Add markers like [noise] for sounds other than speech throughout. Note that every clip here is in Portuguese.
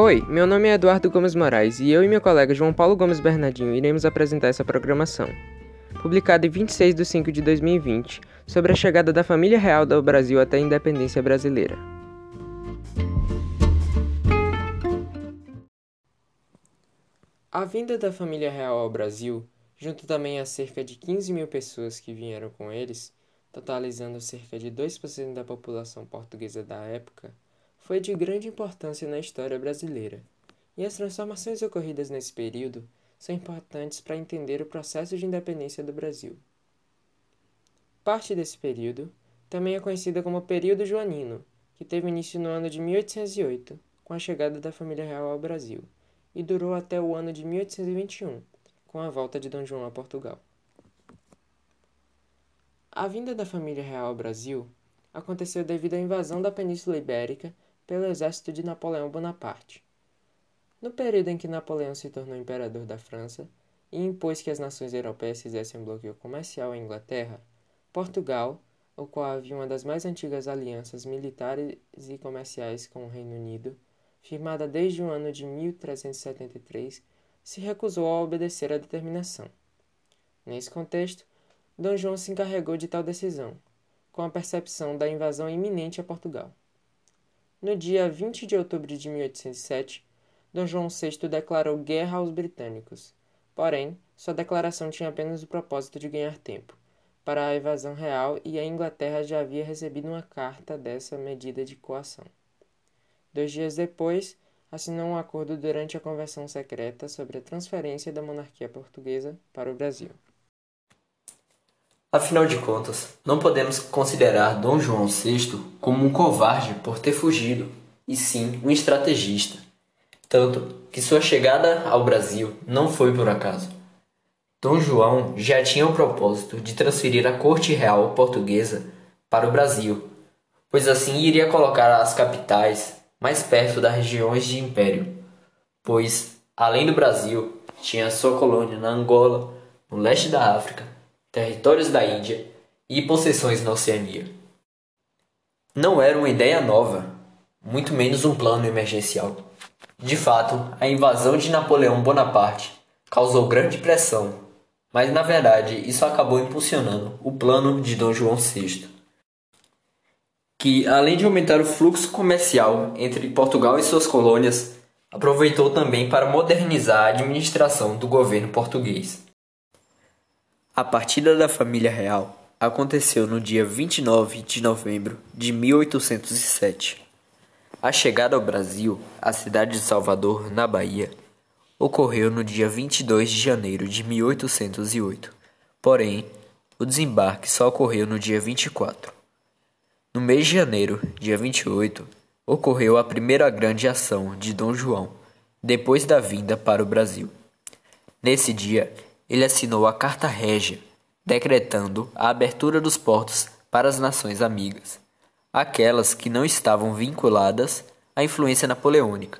Oi, meu nome é Eduardo Gomes Moraes e eu e meu colega João Paulo Gomes Bernardinho iremos apresentar essa programação. Publicada em 26 de 5 de 2020, sobre a chegada da família real do Brasil até a independência brasileira. A vinda da família real ao Brasil, junto também a cerca de 15 mil pessoas que vieram com eles, totalizando cerca de 2% da população portuguesa da época, foi de grande importância na história brasileira, e as transformações ocorridas nesse período são importantes para entender o processo de independência do Brasil. Parte desse período também é conhecida como período joanino, que teve início no ano de 1808, com a chegada da família real ao Brasil, e durou até o ano de 1821, com a volta de Dom João a Portugal. A vinda da família real ao Brasil aconteceu devido à invasão da Península Ibérica pelo exército de Napoleão Bonaparte. No período em que Napoleão se tornou imperador da França e impôs que as nações europeias fizessem um bloqueio comercial à Inglaterra, Portugal, o qual havia uma das mais antigas alianças militares e comerciais com o Reino Unido, firmada desde o ano de 1373, se recusou a obedecer à determinação. Nesse contexto, Dom João se encarregou de tal decisão, com a percepção da invasão iminente a Portugal. No dia 20 de outubro de 1807, D. João VI declarou guerra aos britânicos. Porém, sua declaração tinha apenas o propósito de ganhar tempo para a invasão real e a Inglaterra já havia recebido uma carta dessa medida de coação. Dois dias depois, assinou um acordo durante a convenção secreta sobre a transferência da monarquia portuguesa para o Brasil. Afinal de contas, não podemos considerar Dom João VI como um covarde por ter fugido, e sim um estrategista. Tanto que sua chegada ao Brasil não foi por acaso. Dom João já tinha o propósito de transferir a corte real portuguesa para o Brasil, pois assim iria colocar as capitais mais perto das regiões de império, pois, além do Brasil, tinha sua colônia na Angola, no leste da África territórios da Índia e possessões na Oceania. Não era uma ideia nova, muito menos um plano emergencial. De fato, a invasão de Napoleão Bonaparte causou grande pressão, mas na verdade isso acabou impulsionando o plano de Dom João VI, que além de aumentar o fluxo comercial entre Portugal e suas colônias, aproveitou também para modernizar a administração do governo português. A partida da família real aconteceu no dia 29 de novembro de 1807. A chegada ao Brasil, à cidade de Salvador, na Bahia, ocorreu no dia 22 de janeiro de 1808. Porém, o desembarque só ocorreu no dia 24. No mês de janeiro, dia 28, ocorreu a primeira grande ação de Dom João, depois da vinda para o Brasil. Nesse dia, ele assinou a Carta Régia, decretando a abertura dos portos para as nações amigas, aquelas que não estavam vinculadas à influência napoleônica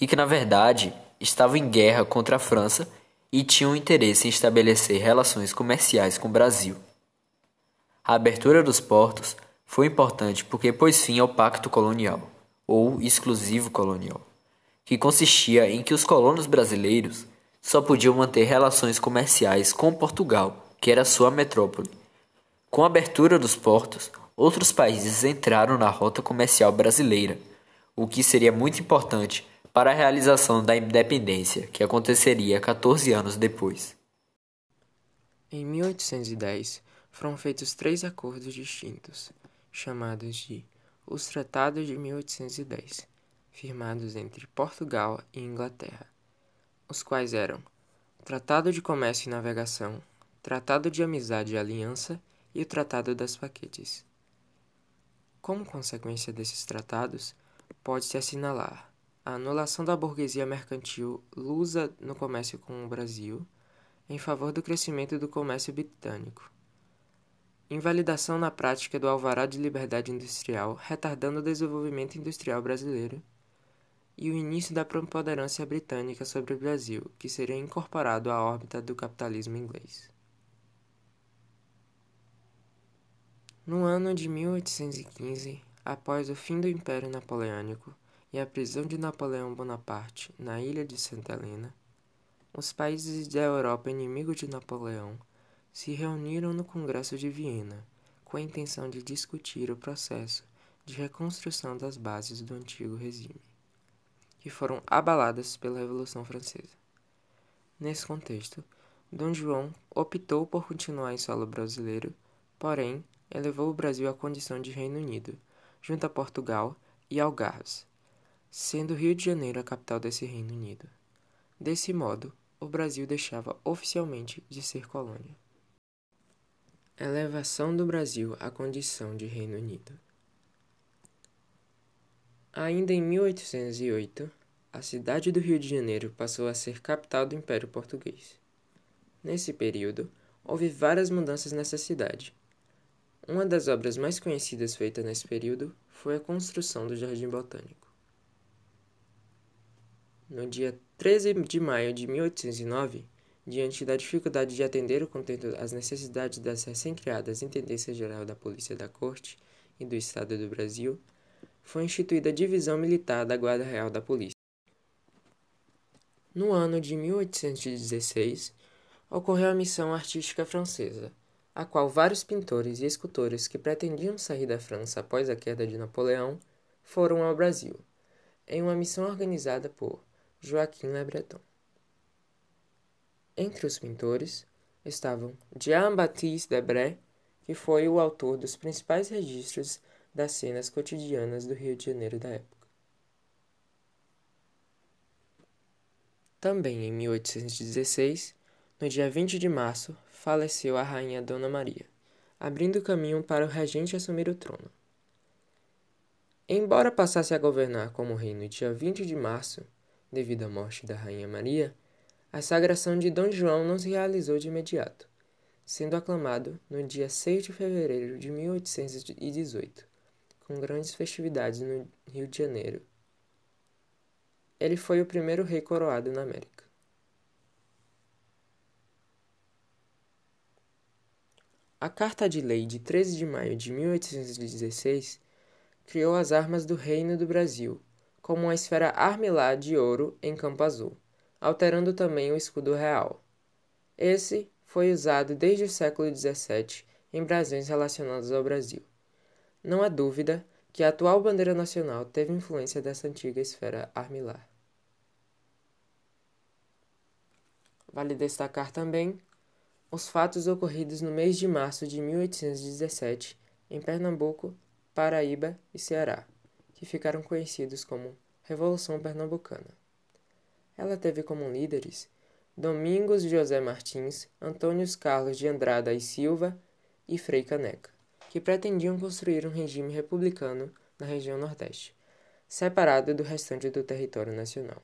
e que, na verdade, estavam em guerra contra a França e tinham interesse em estabelecer relações comerciais com o Brasil. A abertura dos portos foi importante porque pôs fim ao Pacto Colonial, ou Exclusivo Colonial, que consistia em que os colonos brasileiros só podiam manter relações comerciais com Portugal, que era sua metrópole. Com a abertura dos portos, outros países entraram na rota comercial brasileira, o que seria muito importante para a realização da independência, que aconteceria 14 anos depois. Em 1810, foram feitos três acordos distintos, chamados de os Tratados de 1810, firmados entre Portugal e Inglaterra os quais eram Tratado de Comércio e Navegação, Tratado de Amizade e Aliança e o Tratado das Paquetes. Como consequência desses tratados, pode-se assinalar a anulação da burguesia mercantil lusa no comércio com o Brasil, em favor do crescimento do comércio britânico. Invalidação na prática do Alvará de Liberdade Industrial, retardando o desenvolvimento industrial brasileiro e o início da preponderância britânica sobre o Brasil, que seria incorporado à órbita do capitalismo inglês. No ano de 1815, após o fim do Império Napoleônico e a prisão de Napoleão Bonaparte na ilha de Santa Helena, os países da Europa inimigos de Napoleão se reuniram no Congresso de Viena com a intenção de discutir o processo de reconstrução das bases do antigo regime, que foram abaladas pela Revolução Francesa. Nesse contexto, Dom João optou por continuar em solo brasileiro, porém elevou o Brasil à condição de Reino Unido, junto a Portugal e Algarves, sendo Rio de Janeiro a capital desse Reino Unido. Desse modo, o Brasil deixava oficialmente de ser colônia. Elevação do Brasil à condição de Reino Unido. Ainda em 1808, a cidade do Rio de Janeiro passou a ser capital do Império Português. Nesse período, houve várias mudanças nessa cidade. Uma das obras mais conhecidas feita nesse período foi a construção do Jardim Botânico. No dia 13 de maio de 1809, diante da dificuldade de atender o contento às necessidades das recém-criadas Intendência Geral da Polícia da Corte e do Estado do Brasil, foi instituída a Divisão Militar da Guarda Real da Polícia. No ano de 1816, ocorreu a Missão Artística Francesa, a qual vários pintores e escultores que pretendiam sair da França após a queda de Napoleão foram ao Brasil, em uma missão organizada por Joaquim Le Breton. Entre os pintores estavam Jean-Baptiste Debré, que foi o autor dos principais registros das cenas cotidianas do Rio de Janeiro da época. Também em 1816, no dia 20 de março, faleceu a rainha Dona Maria, abrindo caminho para o regente assumir o trono. Embora passasse a governar como rei no dia 20 de março, devido à morte da rainha Maria, a sagração de Dom João não se realizou de imediato, sendo aclamado no dia 6 de fevereiro de 1818, com grandes festividades no Rio de Janeiro. Ele foi o primeiro rei coroado na América. A Carta de Lei de 13 de maio de 1816 criou as armas do Reino do Brasil, como uma esfera armilar de ouro em campo azul alterando também o escudo real. Esse foi usado desde o século XVII em brasões relacionados ao Brasil. Não há dúvida que a atual bandeira nacional teve influência dessa antiga esfera armilar. Vale destacar também os fatos ocorridos no mês de março de 1817 em Pernambuco, Paraíba e Ceará, que ficaram conhecidos como Revolução Pernambucana. Ela teve como líderes Domingos José Martins, Antônio Carlos de Andrada e Silva e Frei Caneca, que pretendiam construir um regime republicano na região Nordeste, separado do restante do território nacional.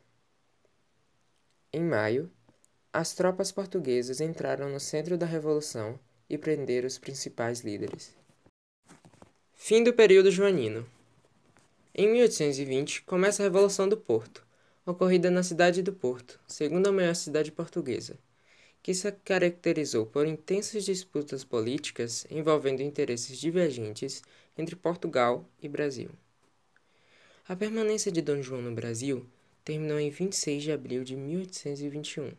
Em maio, as tropas portuguesas entraram no centro da Revolução e prenderam os principais líderes. Fim do período joanino. Em 1820, começa a Revolução do Porto, ocorrida na cidade do Porto, segunda maior cidade portuguesa, que se caracterizou por intensas disputas políticas envolvendo interesses divergentes entre Portugal e Brasil. A permanência de Dom João no Brasil terminou em 26 de abril de 1821,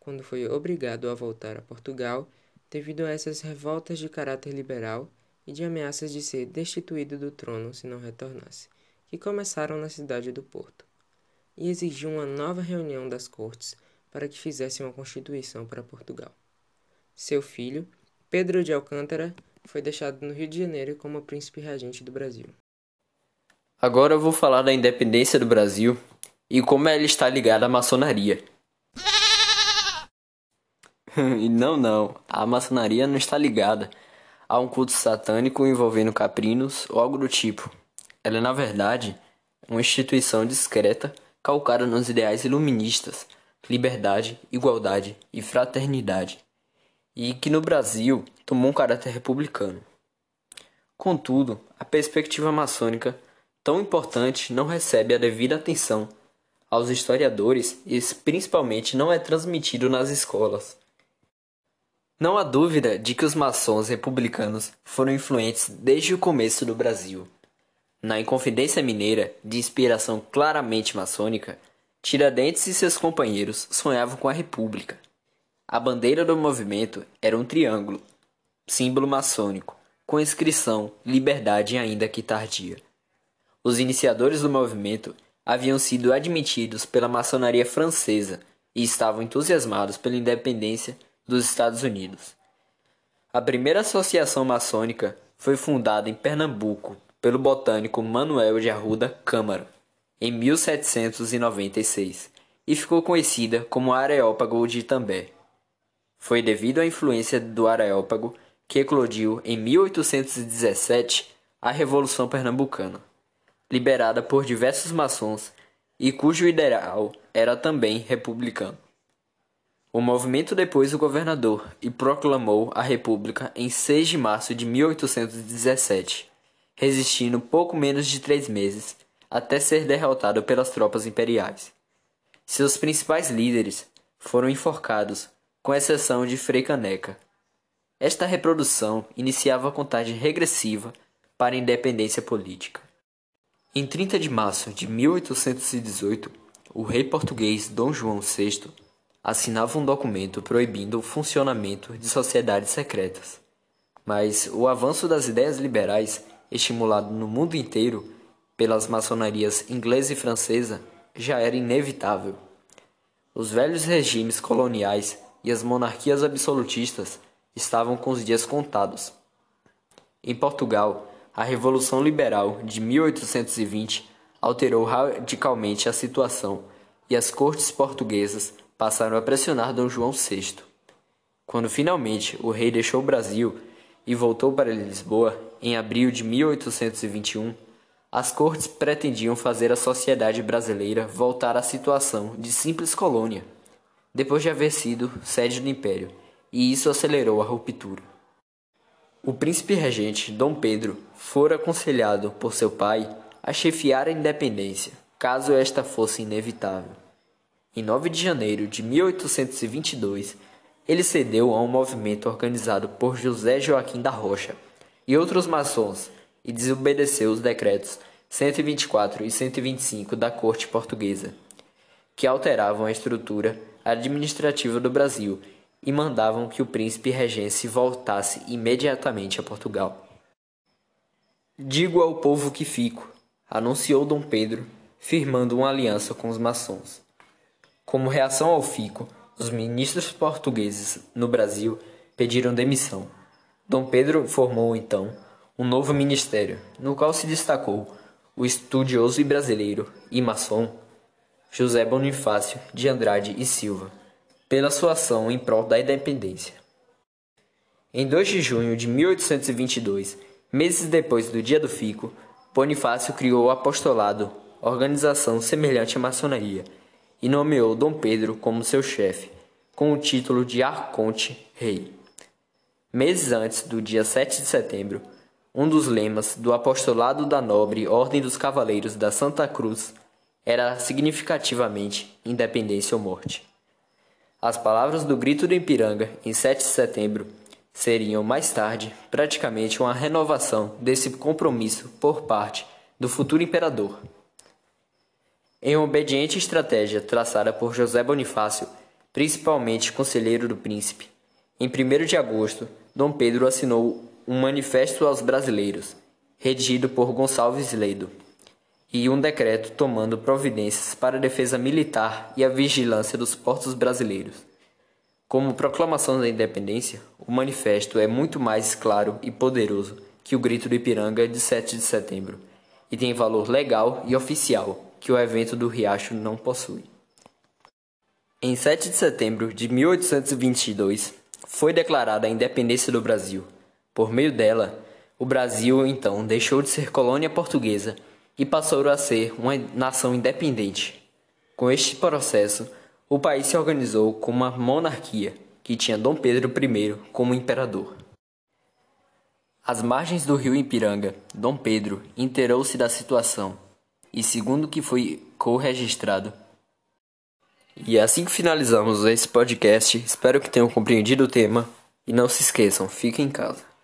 quando foi obrigado a voltar a Portugal devido a essas revoltas de caráter liberal e de ameaças de ser destituído do trono se não retornasse, que começaram na cidade do Porto e exigiu uma nova reunião das cortes para que fizessem uma constituição para Portugal. Seu filho, Pedro de Alcântara, foi deixado no Rio de Janeiro como príncipe regente do Brasil. Agora eu vou falar da independência do Brasil e como ela está ligada à maçonaria. [laughs] não, não, a maçonaria não está ligada a um culto satânico envolvendo caprinos ou algo do tipo. Ela é, na verdade, uma instituição discreta calcada nos ideais iluministas, liberdade, igualdade e fraternidade, e que no Brasil tomou um caráter republicano. Contudo, a perspectiva maçônica, tão importante, não recebe a devida atenção aos historiadores e principalmente não é transmitido nas escolas. Não há dúvida de que os maçons republicanos foram influentes desde o começo do Brasil. Na Inconfidência Mineira, de inspiração claramente maçônica, Tiradentes e seus companheiros sonhavam com a República. A bandeira do movimento era um triângulo, símbolo maçônico, com inscrição Liberdade ainda que tardia. Os iniciadores do movimento haviam sido admitidos pela maçonaria francesa e estavam entusiasmados pela independência dos Estados Unidos. A primeira associação maçônica foi fundada em Pernambuco pelo botânico Manuel de Arruda Câmara em 1796 e ficou conhecida como Areópago de Itambé. Foi devido à influência do Areópago que eclodiu em 1817 a Revolução Pernambucana liberada por diversos maçons e cujo ideal era também republicano. O movimento depois o governador e proclamou a República em 6 de março de 1817, resistindo pouco menos de três meses até ser derrotado pelas tropas imperiais. Seus principais líderes foram enforcados, com exceção de Frei Caneca. Esta reprodução iniciava a contagem regressiva para a independência política. Em 30 de março de 1818, o rei português Dom João VI assinava um documento proibindo o funcionamento de sociedades secretas. Mas o avanço das ideias liberais, estimulado no mundo inteiro pelas maçonarias inglesa e francesa, já era inevitável. Os velhos regimes coloniais e as monarquias absolutistas estavam com os dias contados. Em Portugal, a Revolução Liberal de 1820 alterou radicalmente a situação e as cortes portuguesas passaram a pressionar Dom João VI. Quando finalmente o rei deixou o Brasil e voltou para Lisboa em abril de 1821, as cortes pretendiam fazer a sociedade brasileira voltar à situação de simples colônia, depois de haver sido sede do império, e isso acelerou a ruptura. O príncipe regente Dom Pedro fora aconselhado por seu pai a chefiar a independência, caso esta fosse inevitável. Em 9 de janeiro de 1822, ele cedeu a um movimento organizado por José Joaquim da Rocha e outros maçons e desobedeceu os decretos 124 e 125 da Corte Portuguesa, que alteravam a estrutura administrativa do Brasil e mandavam que o príncipe regente voltasse imediatamente a Portugal. Digo ao povo que fico, anunciou Dom Pedro, firmando uma aliança com os maçons. Como reação ao fico, os ministros portugueses no Brasil pediram demissão. Dom Pedro formou então um novo ministério, no qual se destacou o estudioso e brasileiro e maçom José Bonifácio de Andrade e Silva pela sua ação em prol da independência. Em 2 de junho de 1822, meses depois do Dia do Fico, Bonifácio criou o apostolado, organização semelhante à maçonaria, e nomeou Dom Pedro como seu chefe, com o título de Arconte Rei. Meses antes do dia 7 de setembro, um dos lemas do apostolado da nobre Ordem dos Cavaleiros da Santa Cruz era significativamente independência ou morte. As palavras do Grito do Ipiranga, em 7 de setembro, seriam mais tarde praticamente uma renovação desse compromisso por parte do futuro imperador. Em uma obediente estratégia traçada por José Bonifácio, principalmente conselheiro do príncipe, em 1 de agosto, Dom Pedro assinou um manifesto aos brasileiros, redigido por Gonçalves Ledo e um decreto tomando providências para a defesa militar e a vigilância dos portos brasileiros. Como proclamação da independência, o manifesto é muito mais claro e poderoso que o Grito do Ipiranga de 7 de setembro e tem valor legal e oficial que o evento do Riacho não possui. Em 7 de setembro de 1822, foi declarada a independência do Brasil. Por meio dela, o Brasil então deixou de ser colônia portuguesa e passou a ser uma nação independente. Com este processo, o país se organizou como uma monarquia, que tinha Dom Pedro I como imperador. Às margens do rio Ipiranga, Dom Pedro inteirou-se da situação e, segundo que foi co-registrado, e é assim que finalizamos esse podcast. Espero que tenham compreendido o tema e não se esqueçam, fiquem em casa.